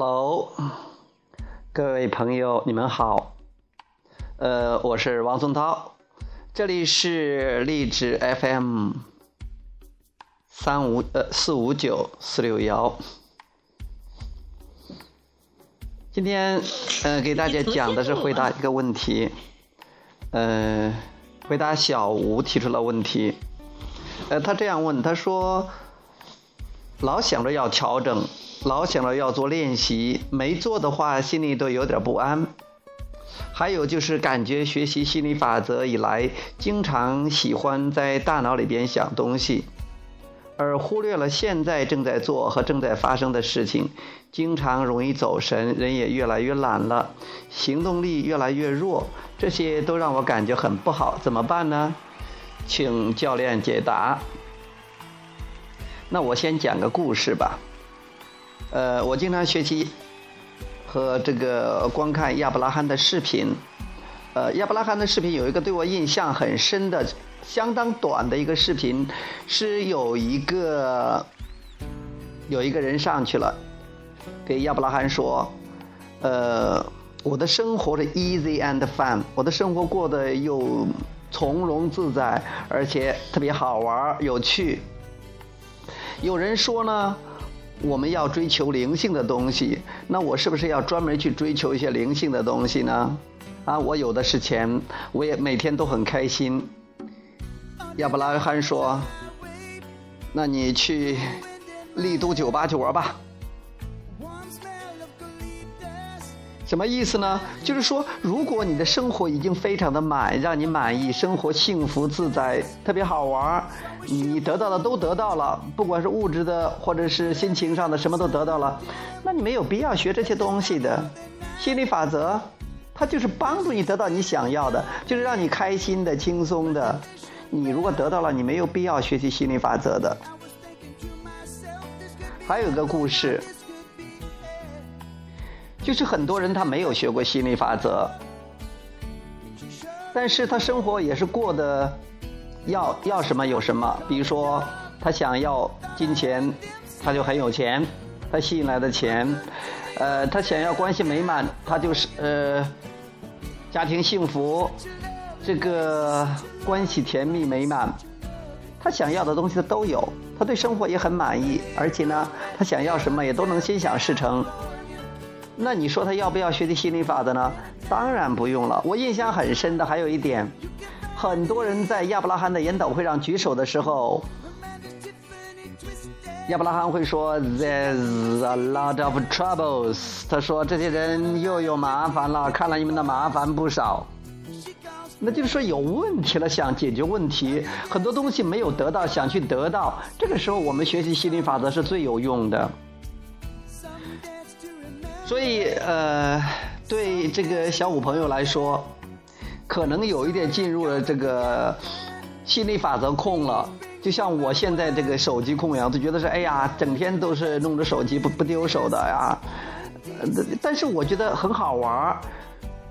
Hello，各位朋友，你们好。呃，我是王松涛，这里是励志 FM 三五呃四五九四六幺。今天呃给大家讲的是回答一个问题，呃，回答小吴提出了问题。呃，他这样问，他说，老想着要调整。老想着要做练习，没做的话，心里都有点不安。还有就是感觉学习心理法则以来，经常喜欢在大脑里边想东西，而忽略了现在正在做和正在发生的事情，经常容易走神，人也越来越懒了，行动力越来越弱，这些都让我感觉很不好，怎么办呢？请教练解答。那我先讲个故事吧。呃，我经常学习和这个观看亚伯拉罕的视频。呃，亚伯拉罕的视频有一个对我印象很深的、相当短的一个视频，是有一个有一个人上去了，给亚伯拉罕说：“呃，我的生活是 easy and fun，我的生活过得又从容自在，而且特别好玩有趣。”有人说呢。我们要追求灵性的东西，那我是不是要专门去追求一些灵性的东西呢？啊，我有的是钱，我也每天都很开心。亚伯拉罕说：“那你去丽都酒吧去玩吧。”什么意思呢？就是说，如果你的生活已经非常的满，让你满意，生活幸福自在，特别好玩你得到的都得到了，不管是物质的或者是心情上的，什么都得到了，那你没有必要学这些东西的。心理法则，它就是帮助你得到你想要的，就是让你开心的、轻松的。你如果得到了，你没有必要学习心理法则的。还有一个故事。就是很多人他没有学过心理法则，但是他生活也是过得要要什么有什么。比如说他想要金钱，他就很有钱，他吸引来的钱；呃，他想要关系美满，他就是呃家庭幸福，这个关系甜蜜美满。他想要的东西他都有，他对生活也很满意，而且呢，他想要什么也都能心想事成。那你说他要不要学习心理法则呢？当然不用了。我印象很深的还有一点，很多人在亚伯拉罕的研讨会上举手的时候，亚伯拉罕会说 “There's a lot of troubles”。他说这些人又有麻烦了，看来你们的麻烦不少。那就是说有问题了，想解决问题，很多东西没有得到，想去得到。这个时候我们学习心理法则是最有用的。所以，呃，对这个小五朋友来说，可能有一点进入了这个心理法则控了。就像我现在这个手机控一样，都觉得是哎呀，整天都是弄着手机不不丢手的呀。但是我觉得很好玩儿。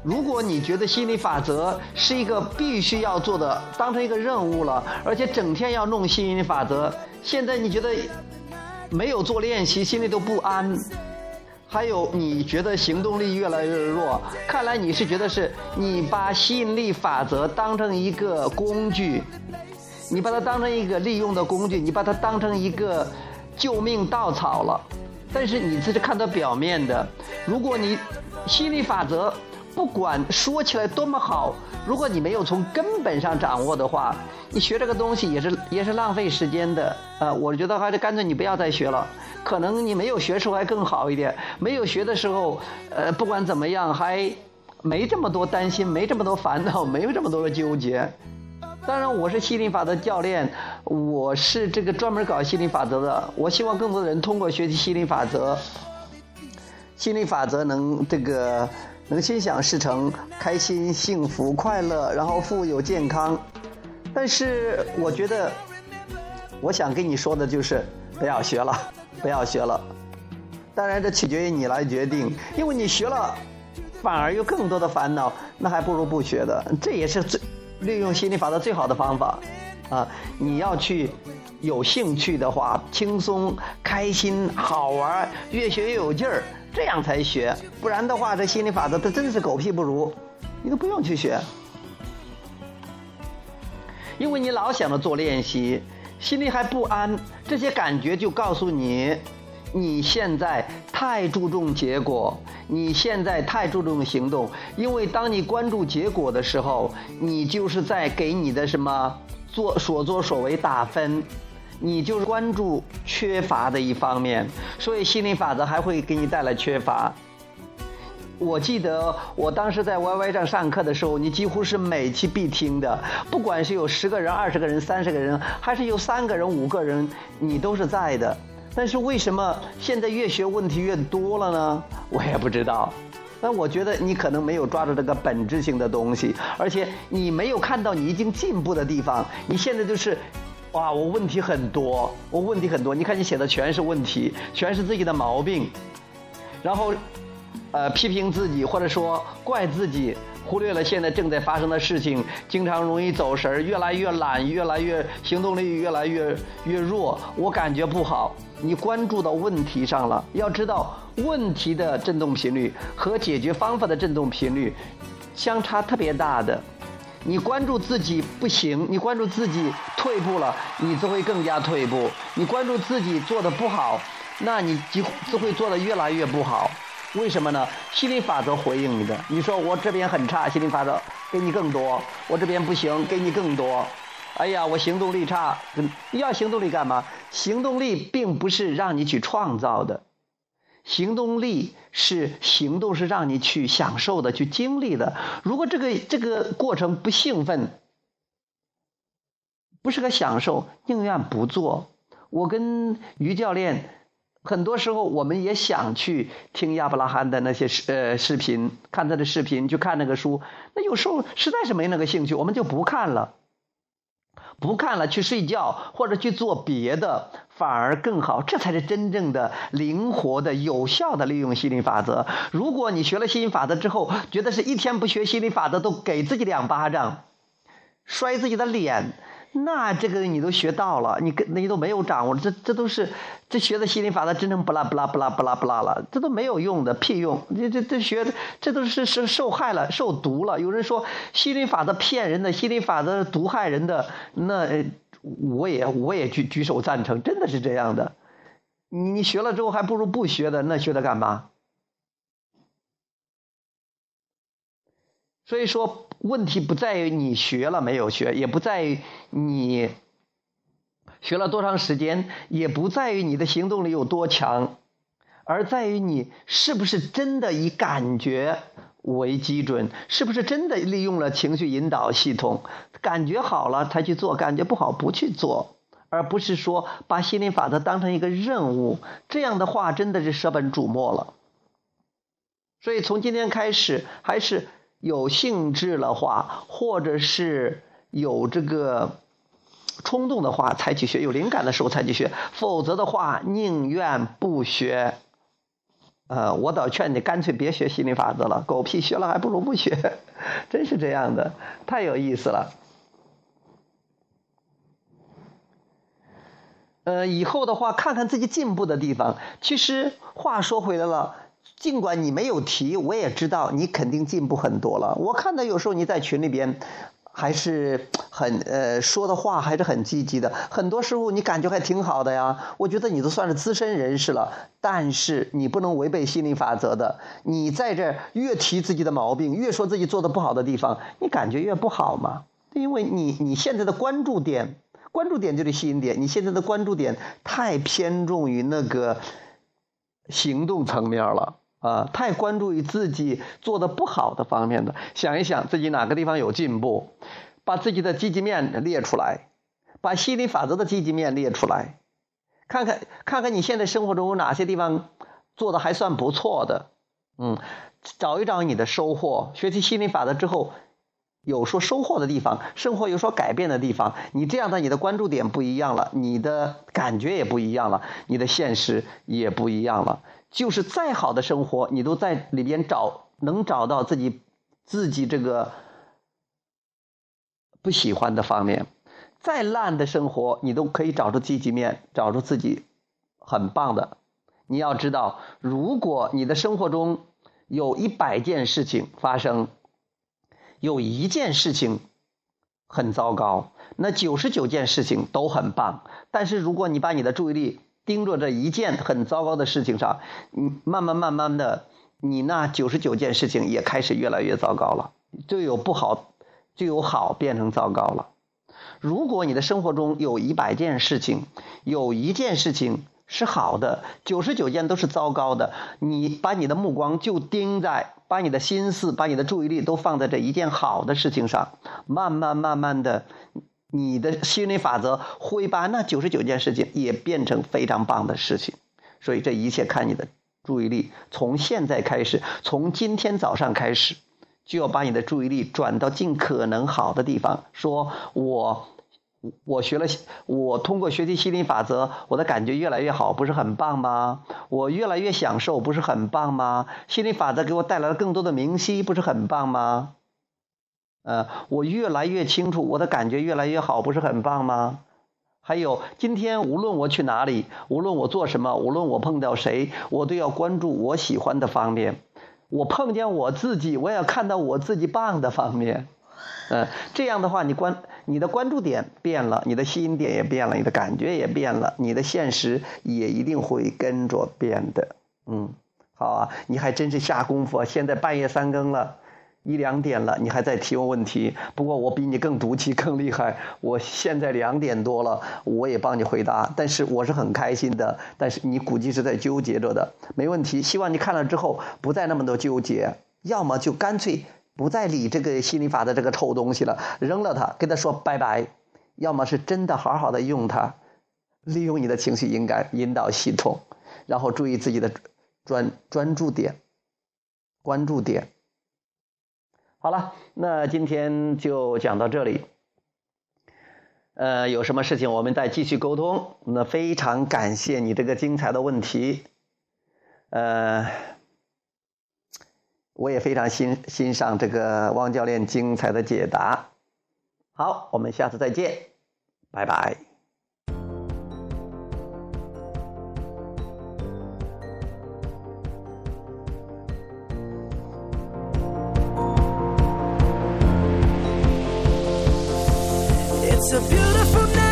如果你觉得心理法则是一个必须要做的，当成一个任务了，而且整天要弄心理法则，现在你觉得没有做练习，心里都不安。还有，你觉得行动力越来越弱？看来你是觉得是你把吸引力法则当成一个工具，你把它当成一个利用的工具，你把它当成一个救命稻草了。但是你只是看到表面的。如果你吸引力法则不管说起来多么好，如果你没有从根本上掌握的话，你学这个东西也是也是浪费时间的。呃，我觉得还是干脆你不要再学了。可能你没有学出来更好一点，没有学的时候，呃，不管怎么样，还没这么多担心，没这么多烦恼，没有这么多的纠结。当然，我是心理法则教练，我是这个专门搞心理法则的。我希望更多的人通过学习心理法则，心理法则能这个能心想事成，开心、幸福、快乐，然后富有、健康。但是，我觉得，我想跟你说的就是不要学了。不要学了，当然这取决于你来决定，因为你学了，反而有更多的烦恼，那还不如不学的。这也是最利用心理法则最好的方法，啊，你要去有兴趣的话，轻松、开心、好玩，越学越有劲儿，这样才学，不然的话，这心理法则它真是狗屁不如，你都不用去学，因为你老想着做练习，心里还不安，这些感觉就告诉你，你现在太注重结果，你现在太注重行动，因为当你关注结果的时候，你就是在给你的什么做所作所为打分。你就是关注缺乏的一方面，所以心理法则还会给你带来缺乏。我记得我当时在 YY 上上课的时候，你几乎是每期必听的，不管是有十个人、二十个人、三十个人，还是有三个人、五个人，你都是在的。但是为什么现在越学问题越多了呢？我也不知道。但我觉得你可能没有抓住这个本质性的东西，而且你没有看到你已经进步的地方。你现在就是。哇，我问题很多，我问题很多。你看你写的全是问题，全是自己的毛病，然后，呃，批评自己或者说怪自己，忽略了现在正在发生的事情，经常容易走神儿，越来越懒，越来越行动力越来越越弱。我感觉不好。你关注到问题上了，要知道问题的振动频率和解决方法的振动频率相差特别大的。你关注自己不行，你关注自己退步了，你就会更加退步；你关注自己做的不好，那你就就会做的越来越不好。为什么呢？心理法则回应你的。你说我这边很差，心理法则给你更多；我这边不行，给你更多。哎呀，我行动力差，要行动力干嘛？行动力并不是让你去创造的。行动力是行动，是让你去享受的，去经历的。如果这个这个过程不兴奋，不是个享受，宁愿不做。我跟于教练，很多时候我们也想去听亚伯拉罕的那些视呃视频，看他的视频，去看那个书。那有时候实在是没那个兴趣，我们就不看了。不看了，去睡觉或者去做别的，反而更好。这才是真正的灵活的、有效的利用心理法则。如果你学了心理法则之后，觉得是一天不学心理法则都给自己两巴掌，摔自己的脸。那这个你都学到了，你跟那你都没有掌握，这这都是这学的心理法则真正不拉不拉不拉不拉不拉了，这都没有用的屁用，这这这学的这都是是受害了受毒了。有人说心理法则骗人的，心理法则毒害人的，那我也我也举举手赞成，真的是这样的。你你学了之后还不如不学的，那学它干嘛？所以说，问题不在于你学了没有学，也不在于你学了多长时间，也不在于你的行动力有多强，而在于你是不是真的以感觉为基准，是不是真的利用了情绪引导系统，感觉好了才去做，感觉不好不去做，而不是说把心理法则当成一个任务，这样的话真的是舍本逐末了。所以从今天开始，还是。有兴致的话，或者是有这个冲动的话，才去学；有灵感的时候才去学，否则的话，宁愿不学。呃，我倒劝你干脆别学心理法则了，狗屁学了还不如不学，真是这样的，太有意思了。呃，以后的话，看看自己进步的地方。其实话说回来了。尽管你没有提，我也知道你肯定进步很多了。我看到有时候你在群里边还是很呃说的话还是很积极的，很多时候你感觉还挺好的呀。我觉得你都算是资深人士了，但是你不能违背心理法则的。你在这越提自己的毛病，越说自己做的不好的地方，你感觉越不好嘛？因为你你现在的关注点，关注点就是吸引点，你现在的关注点太偏重于那个行动层面了。啊，太关注于自己做的不好的方面的，想一想自己哪个地方有进步，把自己的积极面列出来，把心理法则的积极面列出来，看看看看你现在生活中有哪些地方做的还算不错的，嗯，找一找你的收获。学习心理法则之后，有说收获的地方，生活有所改变的地方，你这样的你的关注点不一样了，你的感觉也不一样了，你的现实也不一样了。就是再好的生活，你都在里边找，能找到自己自己这个不喜欢的方面；再烂的生活，你都可以找出积极面，找出自己很棒的。你要知道，如果你的生活中有一百件事情发生，有一件事情很糟糕，那九十九件事情都很棒。但是如果你把你的注意力盯着这一件很糟糕的事情上，你慢慢慢慢的，你那九十九件事情也开始越来越糟糕了，就有不好，就有好变成糟糕了。如果你的生活中有一百件事情，有一件事情。是好的，九十九件都是糟糕的。你把你的目光就盯在，把你的心思、把你的注意力都放在这一件好的事情上，慢慢慢慢的，你的心理法则会把那九十九件事情也变成非常棒的事情。所以这一切看你的注意力。从现在开始，从今天早上开始，就要把你的注意力转到尽可能好的地方。说我。我学了，我通过学习心理法则，我的感觉越来越好，不是很棒吗？我越来越享受，不是很棒吗？心理法则给我带来了更多的明晰，不是很棒吗？呃，我越来越清楚，我的感觉越来越好，不是很棒吗？还有，今天无论我去哪里，无论我做什么，无论我碰到谁，我都要关注我喜欢的方面。我碰见我自己，我也要看到我自己棒的方面。嗯，这样的话，你关你的关注点变了，你的吸引点也变了，你的感觉也变了，你的现实也一定会跟着变的。嗯，好啊，你还真是下功夫。现在半夜三更了，一两点了，你还在提问问题。不过我比你更毒气，更厉害。我现在两点多了，我也帮你回答，但是我是很开心的。但是你估计是在纠结着的，没问题。希望你看了之后不再那么多纠结，要么就干脆。不再理这个心理法的这个臭东西了，扔了它，跟他说拜拜。要么是真的好好的用它，利用你的情绪引感引导系统，然后注意自己的专专注点、关注点。好了，那今天就讲到这里。呃，有什么事情我们再继续沟通。那非常感谢你这个精彩的问题，呃。我也非常欣欣赏这个汪教练精彩的解答。好，我们下次再见，拜拜。I'll go get a ring, let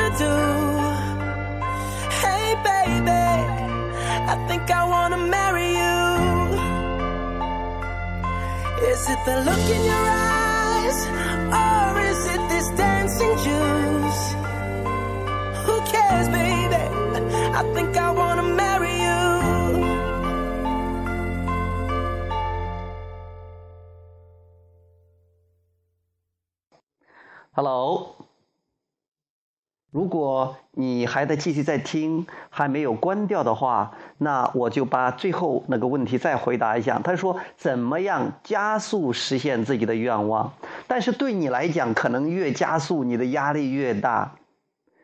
to do. Hey, baby, I think I wanna marry you. Is it the look in your eyes, or is it this dancing juice? Who cares, baby? I think I wanna marry you. Hello，如果你还在继续在听，还没有关掉的话，那我就把最后那个问题再回答一下。他说：“怎么样加速实现自己的愿望？”但是对你来讲，可能越加速，你的压力越大。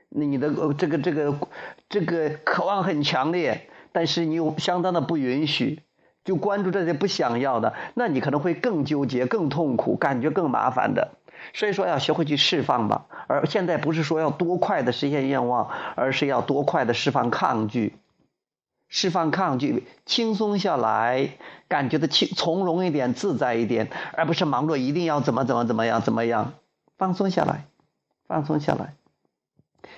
那你的这个这个这个渴望很强烈，但是你又相当的不允许，就关注这些不想要的，那你可能会更纠结、更痛苦，感觉更麻烦的。所以说要学会去释放吧。而现在不是说要多快的实现愿望，而是要多快的释放抗拒，释放抗拒，轻松下来，感觉的轻从容一点、自在一点，而不是忙着一定要怎么怎么怎么样怎么样，放松下来，放松下来。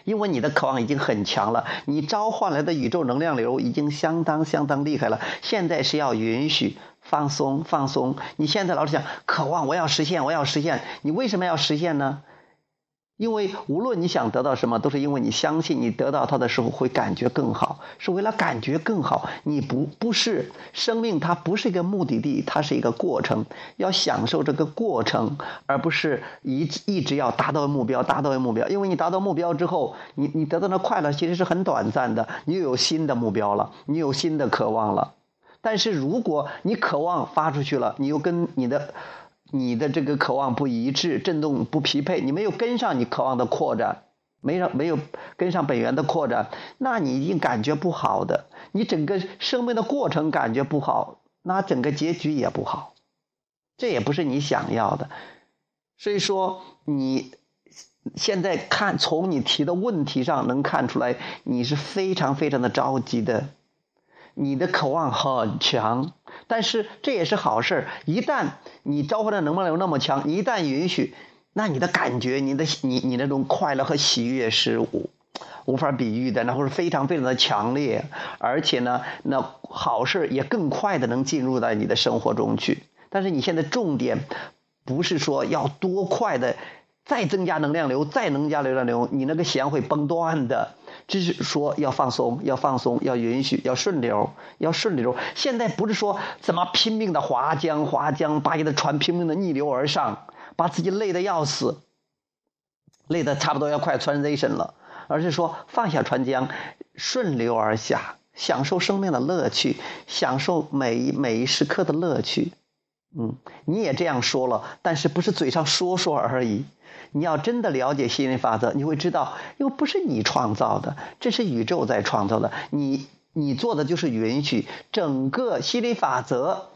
因为你的渴望已经很强了，你召唤来的宇宙能量流已经相当相当厉害了。现在是要允许放松放松。你现在老是想渴望，我要实现，我要实现。你为什么要实现呢？因为无论你想得到什么，都是因为你相信你得到它的时候会感觉更好，是为了感觉更好。你不不是生命，它不是一个目的地，它是一个过程，要享受这个过程，而不是一直一直要达到目标，达到目标。因为你达到目标之后，你你得到的快乐其实是很短暂的，你又有新的目标了，你有新的渴望了。但是如果你渴望发出去了，你又跟你的。你的这个渴望不一致，振动不匹配，你没有跟上你渴望的扩展，没让没有跟上本源的扩展，那你一定感觉不好的，你整个生命的过程感觉不好，那整个结局也不好，这也不是你想要的。所以说，你现在看从你提的问题上能看出来，你是非常非常的着急的，你的渴望很强。但是这也是好事一旦你召唤的能量流那么强，一旦允许，那你的感觉，你的你你那种快乐和喜悦是无无法比喻的，那会是非常非常的强烈，而且呢，那好事也更快的能进入到你的生活中去。但是你现在重点不是说要多快的再增加能量流，再增加能量流，你那个弦会崩断的。只是说要放松，要放松，要允许，要顺流，要顺流。现在不是说怎么拼命的划江划江，把你的船拼命的逆流而上，把自己累得要死，累得差不多要快 transition 了，而是说放下船桨，顺流而下，享受生命的乐趣，享受每每一时刻的乐趣。嗯，你也这样说了，但是不是嘴上说说而已。你要真的了解吸引力法则，你会知道，因为不是你创造的，这是宇宙在创造的。你你做的就是允许整个吸引力法则，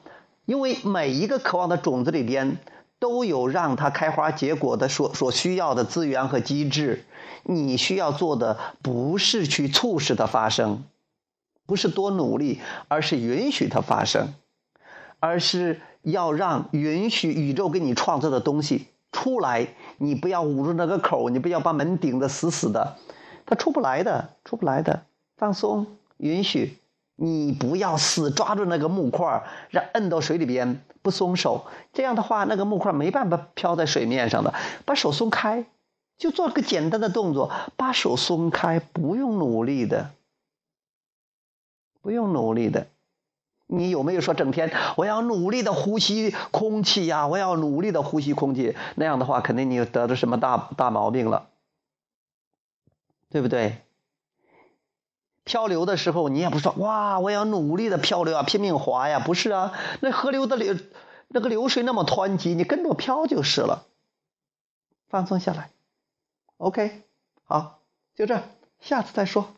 因为每一个渴望的种子里边都有让它开花结果的所所需要的资源和机制。你需要做的不是去促使它发生，不是多努力，而是允许它发生，而是要让允许宇宙给你创造的东西出来。你不要捂住那个口，你不要把门顶得死死的，它出不来的，出不来的。放松，允许，你不要死抓住那个木块，让摁到水里边不松手。这样的话，那个木块没办法飘在水面上的。把手松开，就做个简单的动作，把手松开，不用努力的，不用努力的。你有没有说整天我要努力的呼吸空气呀？我要努力的呼吸空气，那样的话肯定你得的什么大大毛病了，对不对？漂流的时候你也不说哇，我要努力的漂流啊，拼命划呀，不是啊？那河流的流那个流水那么湍急，你跟着漂就是了。放松下来，OK，好，就这，下次再说。